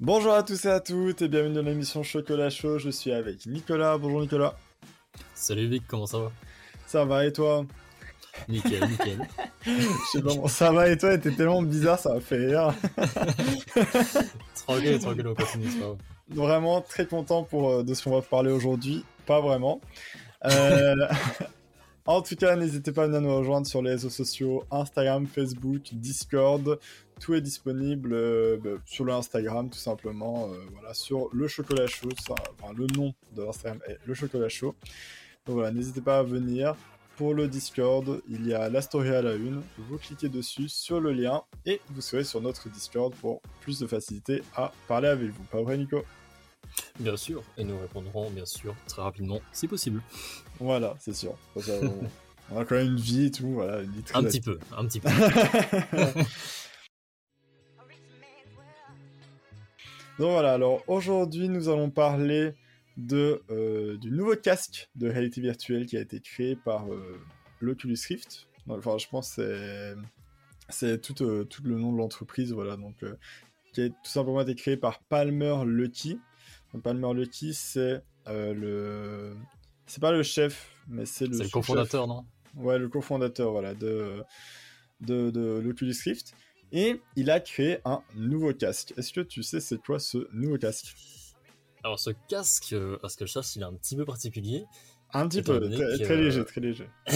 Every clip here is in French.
Bonjour à tous et à toutes et bienvenue dans l'émission Chocolat Chaud. Je suis avec Nicolas. Bonjour Nicolas. Salut Vic, comment ça va? Ça va et toi? Nickel, nickel. Je sais pas, ça va et toi? T'es tellement bizarre, ça m'a fait rire. tranquille, tranquille, on continue, c'est pas grave. Vraiment très content pour, euh, de ce qu'on va parler aujourd'hui. Pas vraiment. Euh, en tout cas, n'hésitez pas à venir nous rejoindre sur les réseaux sociaux Instagram, Facebook, Discord. Tout est disponible euh, bah, sur le Instagram, tout simplement. euh, voilà, sur le chocolat chaud. Le nom de l'Instagram est le chocolat chaud. Donc voilà, n'hésitez pas à venir. Pour le Discord, il y a la story à la une. Vous cliquez dessus sur le lien et vous serez sur notre Discord pour plus de facilité à parler avec vous. Pas vrai, Nico? Bien sûr, et nous répondrons bien sûr très rapidement, si possible. Voilà, c'est sûr. Ça, on, on a quand même une vie et tout. Voilà, une vie très Un petit peu, un petit peu. Donc voilà, alors aujourd'hui nous allons parler de, euh, du nouveau casque de réalité virtuelle qui a été créé par euh, l'Oculus Rift. Enfin, je pense que c'est c'est tout, euh, tout le nom de l'entreprise, voilà, donc euh, qui a tout simplement été créé par Palmer Luckey. Palmer Luckey, c'est euh, le c'est pas le chef, mais c'est le C'est le cofondateur, non? Ouais, le cofondateur voilà, de, de, de l'Oculus Rift. Et il a créé un nouveau casque. Est-ce que tu sais c'est quoi ce nouveau casque? Alors ce casque, euh, à ce que je sache, il est un petit peu particulier. Un petit peu, très, très léger, très léger.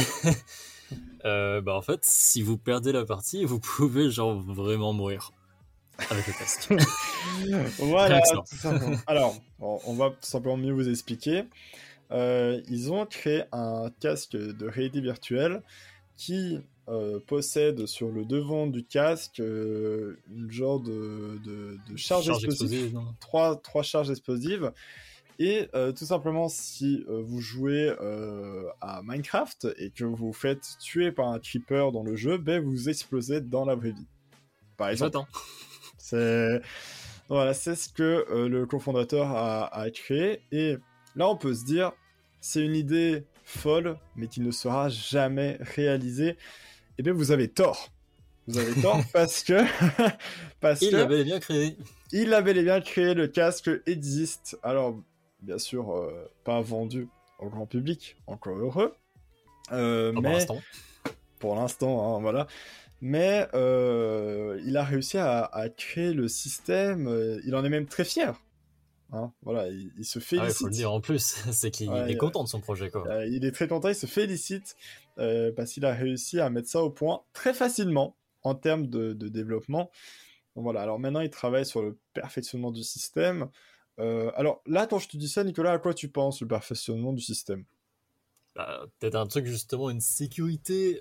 Euh, bah en fait, si vous perdez la partie, vous pouvez genre vraiment mourir avec le casque. voilà, tout simplement. Alors, on va tout simplement mieux vous expliquer. Euh, ils ont créé un casque de réalité virtuelle qui euh, possède sur le devant du casque euh, une genre de, de, de charge, Charge explosive. trois, trois charges explosives. Et tout simplement, si vous jouez à Minecraft et que vous vous faites tuer par un creeper dans le jeu, ben vous explosez dans la vraie vie. Par exemple. C'est voilà, c'est ce que euh, le cofondateur a, a créé. Et là, on peut se dire, c'est une idée folle, mais qui ne sera jamais réalisée. Et bien, vous avez tort. Vous avez tort parce que parce Il que l'avait bien créé. il et bien créé, le casque existe. Alors, bien sûr, euh, pas vendu au grand public, encore heureux. Euh, pour mais l'instant. pour l'instant, hein, voilà. Mais euh, il a réussi à, à créer le système. euh, il en est même très fier. Hein, voilà, il, il se Ah ouais, félicite. faut le dire en plus, c'est qu'il Ouais, est content de son projet quoi. Euh, il est très content, il se félicite euh, parce qu'il a réussi à mettre ça au point très facilement en termes de, de développement. Donc voilà, alors maintenant il travaille sur le perfectionnement du système. Euh, alors là, quand je te dis ça, Nicolas, à quoi tu penses le perfectionnement du système? Bah, peut-être un truc justement, une sécurité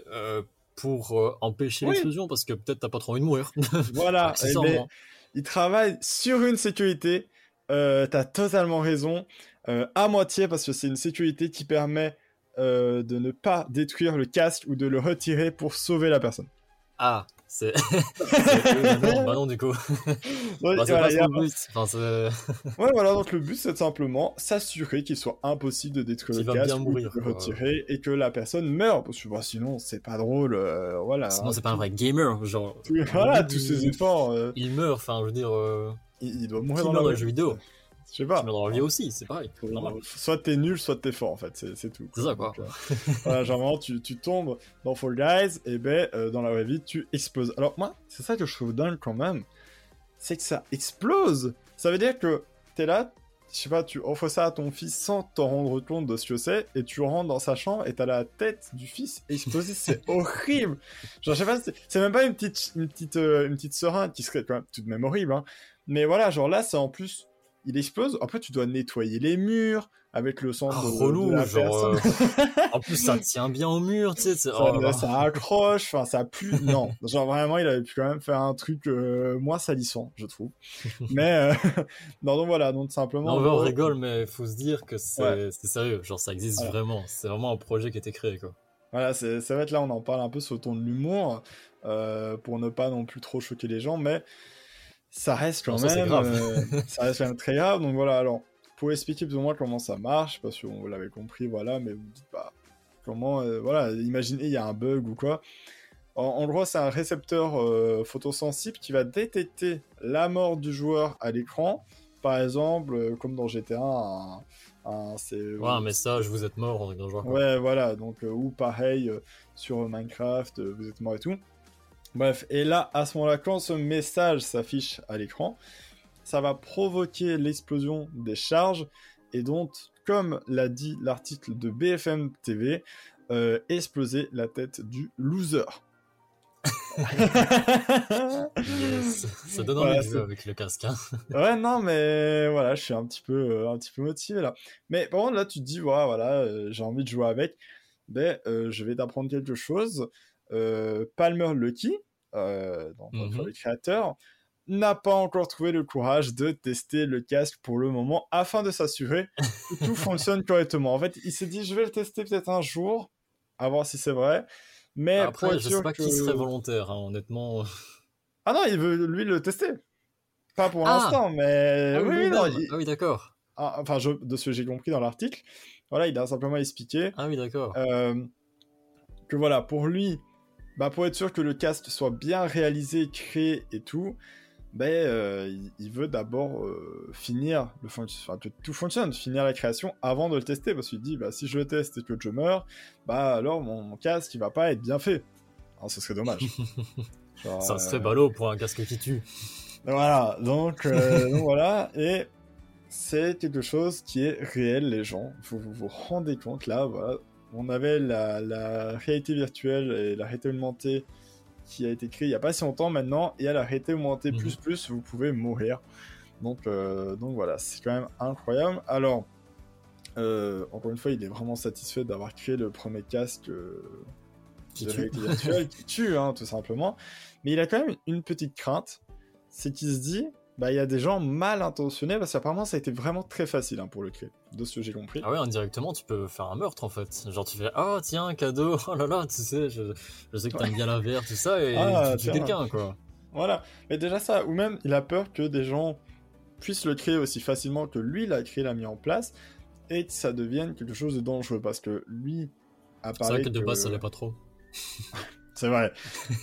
pour euh, empêcher Oui. l'explosion parce que peut-être t'as pas trop envie de mourir. Voilà, ben, il travaille sur une sécurité. Euh, T'as totalement raison. Euh, à moitié, parce que c'est une sécurité qui permet euh, de ne pas détruire le casque ou de le retirer pour sauver la personne. Ah, c'est. bah non, du coup. Ouais, c'est voilà, pas a- but. Enfin, Ouais, voilà, donc le but c'est simplement s'assurer qu'il soit impossible de détruire le casque mourir, de le retirer et que la personne meurt, parce que bah, sinon c'est pas drôle, euh, voilà. Sinon, c'est pas un vrai gamer. Genre, voilà, il- tous ces efforts, euh, il meurt. Enfin, je veux dire, euh, il, il doit mourir dans la le jeu vidéo? Je sais pas. Meurt dans la vie aussi, c'est pareil. Normal. Soit t'es nul, soit t'es fort en fait, c'est tout. C'est ça, quoi. Donc, euh, voilà, genre vraiment, tu, tu tombes dans Fall Guys, et ben euh, dans la vraie vie, tu exploses. Alors moi, c'est ça que je trouve dingue quand même, c'est que ça explose. Ça veut dire que t'es là, je sais pas, tu offres ça à ton fils sans t'en rendre compte de ce que c'est, et tu rentres dans sa chambre et t'as la tête du fils explosée, c'est horrible. Genre je sais pas, c'est c'est même pas une petite, une petite, euh, une petite seringue qui serait quand même tout de même horrible, hein. Mais voilà, genre là, c'est en plus, il explose. Après, tu dois nettoyer les murs avec le sang Ah, de, relou, de la genre, personne. En plus, ça tient bien au mur, tu sais. ça, oh ça accroche, enfin ça pue. Non, genre vraiment, il avait pu quand même faire un truc euh, moins salissant, je trouve. Mais euh, non, donc voilà, donc simplement. Non, mais on euh, rigole, mais faut se dire que c'est Ouais. sérieux. Genre, ça existe Voilà. vraiment. C'est vraiment un projet qui a été créé, quoi. Voilà, c'est vrai que là, on en parle un peu sur le ton de l'humour euh, pour ne pas non plus trop choquer les gens, mais ça reste quand Non, ça, c'est même, grave. euh, ça reste quand même très grave. Donc voilà, alors pour expliquer plus ou moins comment ça marche, parce vous l'avez compris, voilà, mais vous dites pas comment, euh, voilà, imaginez il y a un bug ou quoi. En, en gros, c'est un récepteur euh, photosensible qui va détecter la mort du joueur à l'écran. Par exemple, euh, comme dans GTA, un, un- c'est Ouais, un message, vous êtes mort, le joueur. quoi. Ouais, voilà, donc, euh, ou pareil euh, sur Minecraft, euh, vous êtes mort et tout. Bref, et là, à ce moment-là, quand ce message s'affiche à l'écran, ça va provoquer l'explosion des charges, et donc, comme l'a dit l'article de BFM TV, euh, exploser la tête du loser. Yes. Ça donne envie Voilà, de avec le casque. hein. Ouais, non, mais voilà, je suis un petit peu, euh, un petit peu motivé là. Mais par contre, là, tu te dis, ouais, voilà, euh, j'ai envie de jouer avec. Ben, euh, je vais t'apprendre quelque chose. Euh, Palmer Lucky, euh, Mhm. le créateur, n'a pas encore trouvé le courage de tester le casque pour le moment afin de s'assurer que tout fonctionne correctement. En fait, il s'est dit, je vais le tester peut-être un jour, à voir si c'est vrai. Mais pour Après, être je sais pas que- qui serait volontaire, hein, honnêtement. Ah non, il veut lui le tester. Pas pour Ah. l'instant, mais Ah oui, oui, oui, non, lui-même. il- Ah oui, d'accord. Ah, enfin, je- de ce que j'ai compris dans l'article, voilà, il a simplement expliqué Ah oui, d'accord. euh, que voilà, pour lui, bah, pour être sûr que le casque soit bien réalisé, créé et tout, ben, euh, il, il veut d'abord euh, finir le fonc- enfin, que tout fonctionne, finir la création avant de le tester, parce qu'il dit, bah, si je le teste et que je meurs, bah alors mon, mon casque il va pas être bien fait. Alors, ce serait dommage. Genre, Ça euh, serait ballot pour un casque qui tue. voilà, donc, euh, donc voilà, et c'est quelque chose qui est réel, les gens. Vous vous, vous rendez compte, là, voilà, on avait la, la réalité virtuelle et la réalité augmentée qui a été créée il n'y a pas si longtemps maintenant, et à la réalité augmentée Mhm. plus plus, vous pouvez mourir. Donc, euh, donc voilà, c'est quand même incroyable. Alors, euh, encore une fois, il est vraiment satisfait d'avoir créé le premier casque euh, Qui de tue. réalité virtuelle qui tue, hein, tout simplement. Mais il a quand même une petite crainte, c'est qu'il se dit, bah il y a des gens mal intentionnés, parce qu'apparemment ça a été vraiment très facile hein, pour le créer, de ce que j'ai compris. Ah ouais, indirectement, tu peux faire un meurtre en fait. Genre, tu fais Ah, tiens, cadeau, oh là là, tu sais, je, je sais que t'aimes bien la VR, tout ça, et Ah, tu tues quelqu'un quoi. Voilà, mais déjà ça, ou même il a peur que des gens puissent le créer aussi facilement que lui l'a créé, l'a mis en place, et que ça devienne quelque chose de dangereux, parce que lui a C'est parlé vrai que de que- base, ça l'est pas trop. C'est vrai.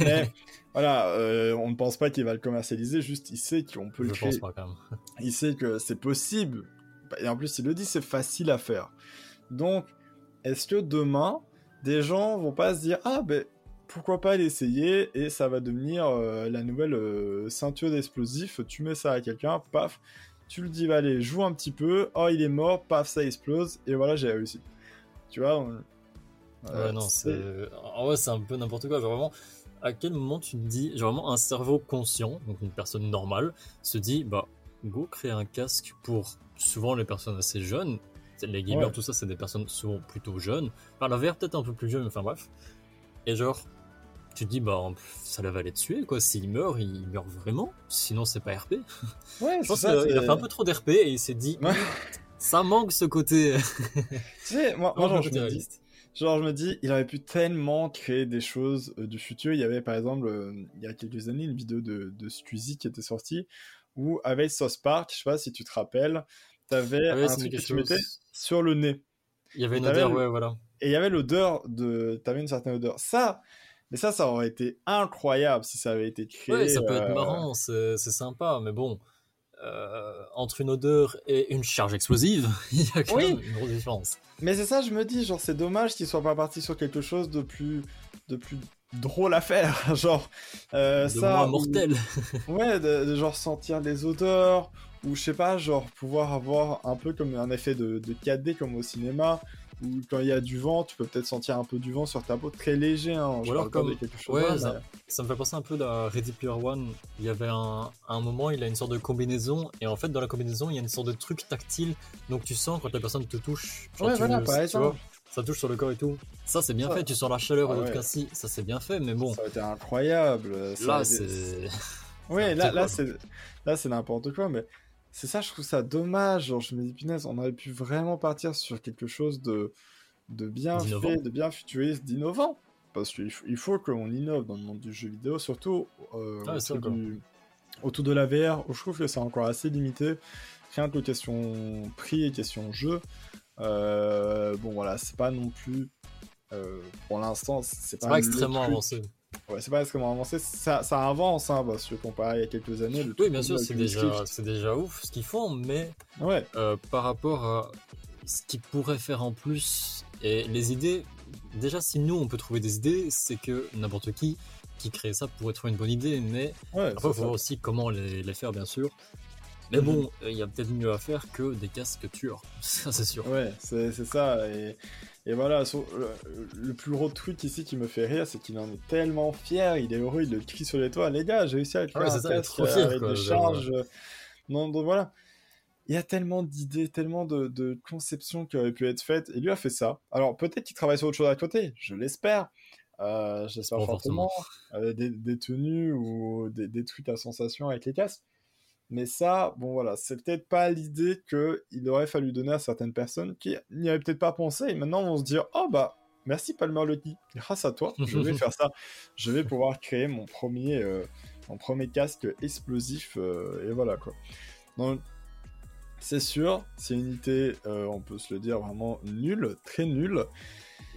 Mais voilà, euh, on ne pense pas qu'il va le commercialiser, juste il sait qu'on peut le Je créer. pense pas quand même. il sait que c'est possible. Et en plus, il le dit, c'est facile à faire. Donc, est-ce que demain, des gens vont pas se dire Ah, ben, pourquoi pas l'essayer et ça va devenir euh, la nouvelle euh, ceinture d'explosifs Tu mets ça à quelqu'un, paf, tu le dis, va allez, joue un petit peu, oh, il est mort, paf, ça explose, et voilà, j'ai réussi. Tu vois on- euh, Ouais, non, c'est. En vrai, c'est un peu n'importe quoi. Genre, vraiment, à quel moment tu te dis. Genre, vraiment, un cerveau conscient, donc une personne normale, se dit Bah, go créer un casque pour souvent les personnes assez jeunes. Les gamers, Ouais. tout ça, c'est des personnes souvent plutôt jeunes. Enfin, la VR, peut-être un peu plus jeune, mais enfin, bref. Et genre, tu te dis Bah, ça va aller tuer, quoi. S'il meurt, il meurt vraiment. Sinon, c'est pas RP. Ouais, Je pense ça. qu'il a fait un peu trop d'RP et il s'est dit Ouais. Ça manque ce côté. Tu sais, moi, moi, genre, je me dis. Genre, je me dis, il aurait pu tellement créer des choses euh, du futur. Il y avait, par exemple, euh, il y a quelques années, une vidéo de, de Squeezie qui était sortie, où, avec South Park, je sais pas si tu te rappelles, t'avais Ah ouais, un truc que tu mettais sur le nez. Il y avait une odeur, ouais, voilà. Et il y avait l'odeur de... T'avais une certaine odeur. Ça, mais ça, ça aurait été incroyable si ça avait été créé. Ouais, ça peut être euh, marrant, c'est sympa, mais bon, euh, entre une odeur et une charge explosive, il y a quand Oui. même une grosse différence. Mais c'est ça, je me dis, genre, c'est dommage qu'ils soient pas partis sur quelque chose de plus, de plus drôle à faire. genre, euh, de ça. moins ou- mortel. Ouais, de, de genre sentir les odeurs, ou je sais pas, genre pouvoir avoir un peu comme un effet de, de 4D comme au cinéma, où quand il y a du vent, tu peux peut-être sentir un peu du vent sur ta peau, très léger, hein, je Ou alors comme- quelque chose. ouais, là, ça- mais- Ça me fait penser un peu à Ready Player One. Il y avait un, un moment, il a une sorte de combinaison, et en fait, dans la combinaison, il y a une sorte de truc tactile, donc tu sens quand la personne te touche. genre, Ouais, tu- voilà, par tu vois, ça touche sur le corps et tout. Ça, c'est bien fait, tu sens la chaleur Ah l'autre ouais. cas si, ça c'est bien fait, mais bon, Ça aurait été incroyable. ça là, c'est. Ouais, c'est là, c'est là, c'est n'importe quoi, mais c'est ça, je trouve ça dommage. Genre, je me dis, punaise, on aurait pu vraiment partir sur quelque chose de, de bien fait, de bien futuriste, d'innovant. Parce qu'il faut, faut qu'on innove dans le monde du jeu vidéo, surtout euh, Ah, autour, du- de la VR, où je trouve que c'est encore assez limité. Rien que question prix et question jeu. Euh, bon, voilà, c'est pas non plus. euh, pour l'instant, c'est pas, pas extrêmement avancé. Ouais, c'est pas extrêmement avancé. Ça, ça avance, hein, parce que comparé il y a quelques années. Le oui, bien sûr, c'est déjà, c'est déjà ouf ce qu'ils font, mais ouais. Euh, par rapport à ce qu'ils pourraient faire en plus et les idées, déjà, si nous on peut trouver des idées, c'est que n'importe qui qui crée ça pourrait trouver une bonne idée, mais ouais, après, il faut voir aussi comment les, les, faire, bien sûr. Mais bon, mhm. il y a peut-être mieux à faire que des casques tueurs, ça c'est sûr. Ouais, c'est ça. Et, et voilà, le, plus gros tweet ici qui me fait rire, c'est qu'il en est tellement fier, il est heureux, il le crie sur les toits. Les gars, j'ai réussi à créer ah un ça, casque fier, avec quoi, des charges. Non, donc voilà. Il y a tellement d'idées, tellement de, de, conceptions qui auraient pu être faites, et lui a fait ça. Alors peut-être qu'il travaille sur autre chose à côté, je l'espère. Euh, J'espère fortement. Euh, des, des, tenues ou des, des trucs à sensation avec les casques. Mais ça, bon voilà, c'est peut-être pas l'idée qu'il aurait fallu donner à certaines personnes qui n'y avaient peut-être pas pensé. Et maintenant, on se dire, oh bah, merci Palmer Lucky, grâce à toi, je vais faire ça. Je vais pouvoir créer mon premier, euh, mon premier casque explosif. Euh, et voilà quoi. Donc, c'est sûr, c'est une unité, euh, on peut se le dire, vraiment nulle, très nulle.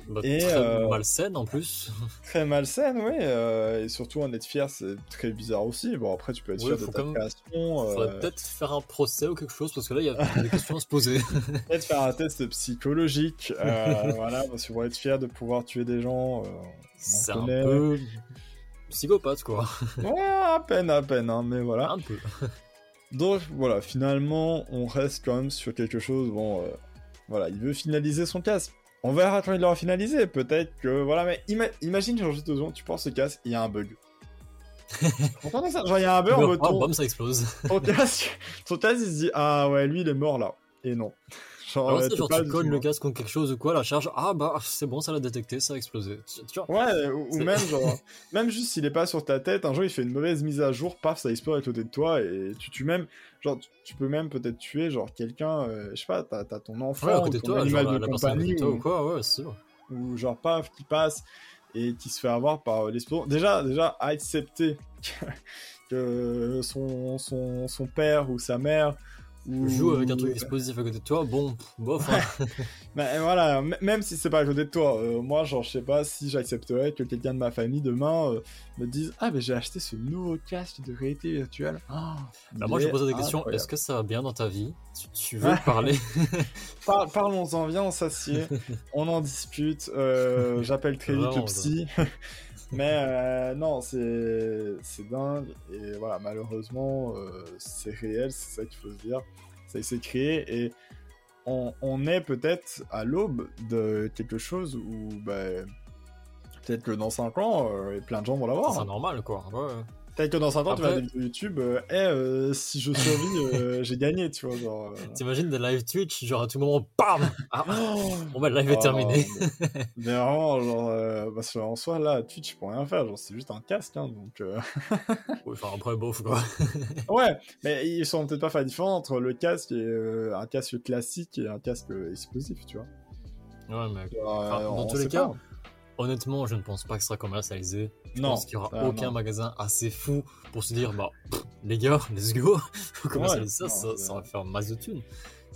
Bah, et très euh, malsaine en plus. Très malsaine, oui. Euh, et surtout en être fier, c'est très bizarre aussi. Bon, après, tu peux être ouais, fier de ta création. Euh... Faudrait peut-être faire un procès ou quelque chose, parce que là, il y a des questions à se poser. peut-être faire un test psychologique. Euh, voilà, parce que pour être fier de pouvoir tuer des gens. c'est un peu psychopathe, quoi. ouais, à peine, à peine, hein, mais voilà. Un peu. Donc, voilà, finalement, on reste quand même sur quelque chose. Bon, voilà, il veut finaliser son casque on verra quand il l'aura finalisé. Peut-être que. Voilà, mais imagine, genre, juste deux tu penses ce casque, il y a un bug. Entendez ça Genre, il y a un bug en mode. Oh, ça explose. Ton casque, il se dit Ah ouais, lui, il est mort là. Et non. Genre, Alors, c'est genre tu colles le casque contre quelque chose ou quoi, la charge, ah bah c'est bon, ça l'a détecté, ça a explosé. Tu vois? Ouais, ou, même genre, même juste s'il est pas sur ta tête, un jour il fait une mauvaise mise à jour, paf, ça explose à côté de toi et tu tues même, genre tu peux même peut-être tuer genre quelqu'un, euh, je sais pas, t'as ton enfant, ouais, à côté ton toi, animal genre, de la, compagnie, la ou, ou quoi, ouais, c'est sûr. ou genre paf qui passe et qui se fait avoir par euh, l'explosion. Déjà, déjà accepter que son, son, son père ou sa mère ou... Joue avec un truc explosif à côté de toi, bon, bof. Hein. Mais voilà, même si c'est pas à côté de toi, euh, moi, genre, je sais pas si j'accepterais que quelqu'un de ma famille demain euh, me dise Ah, mais j'ai acheté ce nouveau casque de réalité virtuelle. bah, moi, je pose des questions est-ce que ça va bien dans ta vie? Tu, tu, veux parler Par Parlons-en, viens, on s'assied, on en dispute. Euh, J'appelle très vite le psy. Mais euh, non, c'est dingue. Et voilà, malheureusement, euh, c'est réel, c'est ça qu'il faut se dire. Ça s'est créé et on, on est peut-être à l'aube de quelque chose où bah, peut-être que dans 5 ans, euh, plein de gens vont l'avoir. C'est normal, quoi. Ouais. Peut-être que dans 5 ans, tu vas des vidéos YouTube, euh, hey, euh, si je survis, euh, j'ai gagné, tu vois. Genre, euh... T'imagines des live Twitch, genre à tout moment, bam ah, Bon bah, le live est oh, terminé. mais, mais, vraiment, genre, parce qu'en soi, là, Twitch, peux rien faire, genre, c'est juste un casque, hein, donc. Oui, enfin, après, bof, quoi. ouais, mais ils sont peut-être pas faire la différence entre le casque et un casque classique et un casque explosif, tu vois. Ouais, mais. Enfin, dans tous les cas. Pas. Honnêtement, je ne pense pas que ce sera commercialisé. Je non, pense qu'il n'y aura aucun non. magasin assez fou pour se dire, bah, pff, les gars, let's go, commercialiser ouais, ça, non, ça, ça, va faire masse de thunes.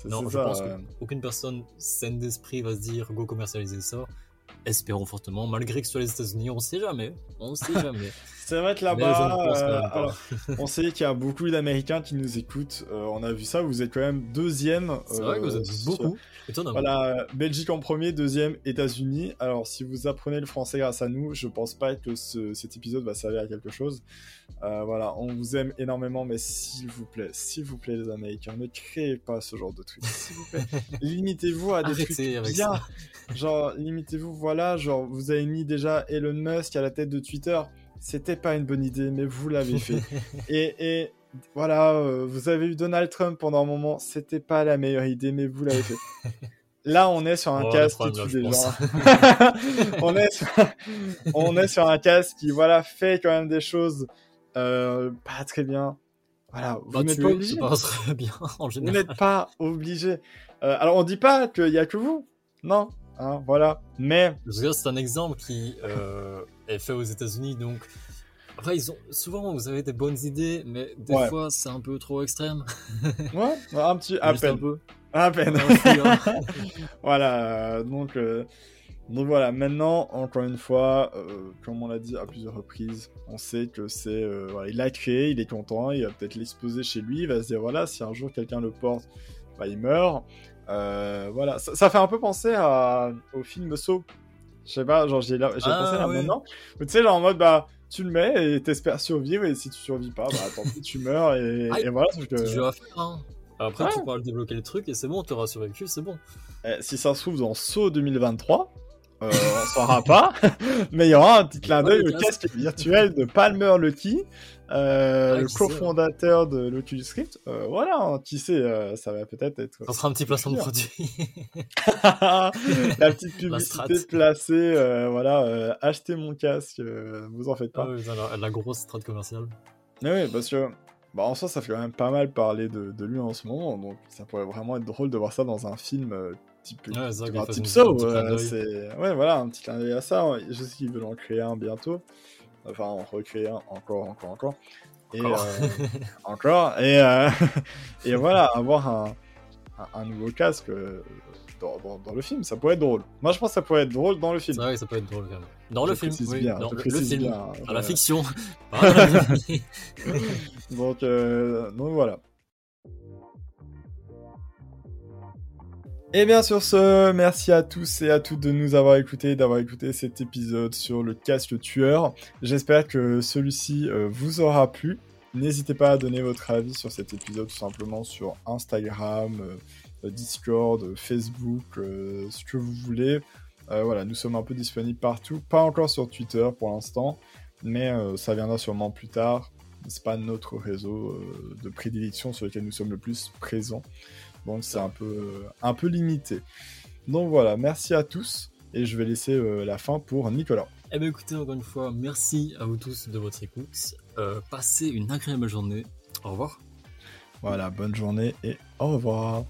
Non, je ça, pense euh... qu'aucune personne saine d'esprit va se dire, go commercialiser ça. Espérons fortement, malgré que ce soit les États-Unis, on sait jamais. On sait jamais. C'est vrai que là-bas, euh, on sait qu'il y a beaucoup d'Américains qui nous écoutent. Euh, on a vu ça, vous êtes quand même deuxième. C'est vrai que vous êtes sur... beaucoup. Voilà, Belgique en premier, deuxième, États-Unis. Alors, si vous apprenez le français grâce à nous, je pense pas que ce, cet épisode va servir à quelque chose. Euh, voilà, on vous aime énormément, mais s'il vous plaît, s'il vous plaît, les Américains, ne créez pas ce genre de trucs. S'il vous plaît, limitez-vous à des Arrêtez trucs bien. Ça. Genre, limitez-vous, voilà, genre, vous avez mis déjà Elon Musk à la tête de Twitter. C'était pas une bonne idée, mais vous l'avez fait. et, et voilà, euh, vous avez eu Donald Trump pendant un moment, c'était pas la meilleure idée, mais vous l'avez fait. Là, on est sur un Oh, casque qui tue des gens. on, est sur... on est sur un casque qui, voilà, fait quand même des choses euh, pas très bien. Voilà, vous Bah, n'êtes pas obligé. Vous n'êtes pas obligé. Euh, alors, on dit pas qu'il y a que vous. Non, hein, voilà. Mais c'est un exemple qui euh, est fait aux États-Unis, donc. Après, ils ont souvent, vous avez des bonnes idées, mais des Ouais. fois, c'est un peu trop extrême. ouais, un petit, à Juste un peine, peu. à peine. Hein. voilà, euh, donc euh, Donc voilà, maintenant, encore une fois, euh, comme on l'a dit à plusieurs reprises, on sait que c'est. voilà, il l'a créé, il est content, il va peut-être l'exposer chez lui, il va se dire voilà, si un jour quelqu'un le porte, bah, il meurt. Euh, voilà, ça, ça fait un peu penser à, au film Saw. Je sais pas, genre j'ai Ah, pensé là ouais. maintenant. Mais Tu sais, genre en mode bah. Tu le mets et t'espères survivre, et si tu survis pas, bah tant pis, tu meurs, et, Ah, et voilà. jeu à faire, hein. Après, Ouais. tu pourras le débloquer le truc et c'est bon, t'auras survécu, c'est bon. Eh, si ça se trouve dans Saw 2023, euh, on saura pas, mais il y aura un petit clin Ouais, d'œil le au casque virtuel de Palmer Lucky, euh, Ah, le sait, cofondateur de l'Oculus Rift. Euh, voilà, hein, qui sait, euh, ça va peut-être être Ça sera un petit placement de produit. la petite La publicité placée. euh, voilà, achetez mon casque, vous en faites pas. Ah putain, la, la grosse strat commerciale. Mais oui, parce que bah, en soi, ça fait quand même pas mal parler de, de lui en ce moment, donc ça pourrait vraiment être drôle de voir ça dans un film type, Ouais, qu'il un type Saw, un petit ouais, voilà, un petit clin d'œil à ça. Je sais qu'ils veulent en créer un bientôt, enfin en recréer un encore, encore, encore, et Encore. euh, encore, et euh, et voilà, avoir un, un, un nouveau casque. euh, Dans, dans- dans le film, ça pourrait être drôle. Moi, je pense que ça pourrait être drôle dans le film. C'est vrai que ça peut être drôle quand même. Dans le film, oui, bien, dans le, le film, bien, dans voilà. la fiction. Donc, euh, donc voilà. Et bien sur ce, merci à tous et à toutes de nous avoir écoutés, d'avoir écouté cet épisode sur le casque tueur. J'espère que celui-ci euh, vous aura plu. N'hésitez pas à donner votre avis sur cet épisode tout simplement sur Instagram, euh, Discord, Facebook, euh, ce que vous voulez. Voilà, nous sommes un peu disponibles partout, pas encore sur Twitter pour l'instant, mais ça viendra sûrement plus tard c'est pas notre réseau de prédilection sur lequel nous sommes le plus présents. Donc c'est un peu, un peu limité. Donc voilà, merci à tous et je vais laisser euh, la fin pour Nicolas. Eh bien écoutez, encore une fois, merci à vous tous de votre écoute. Euh, passez une agréable journée. Au revoir. Voilà, bonne journée et au revoir.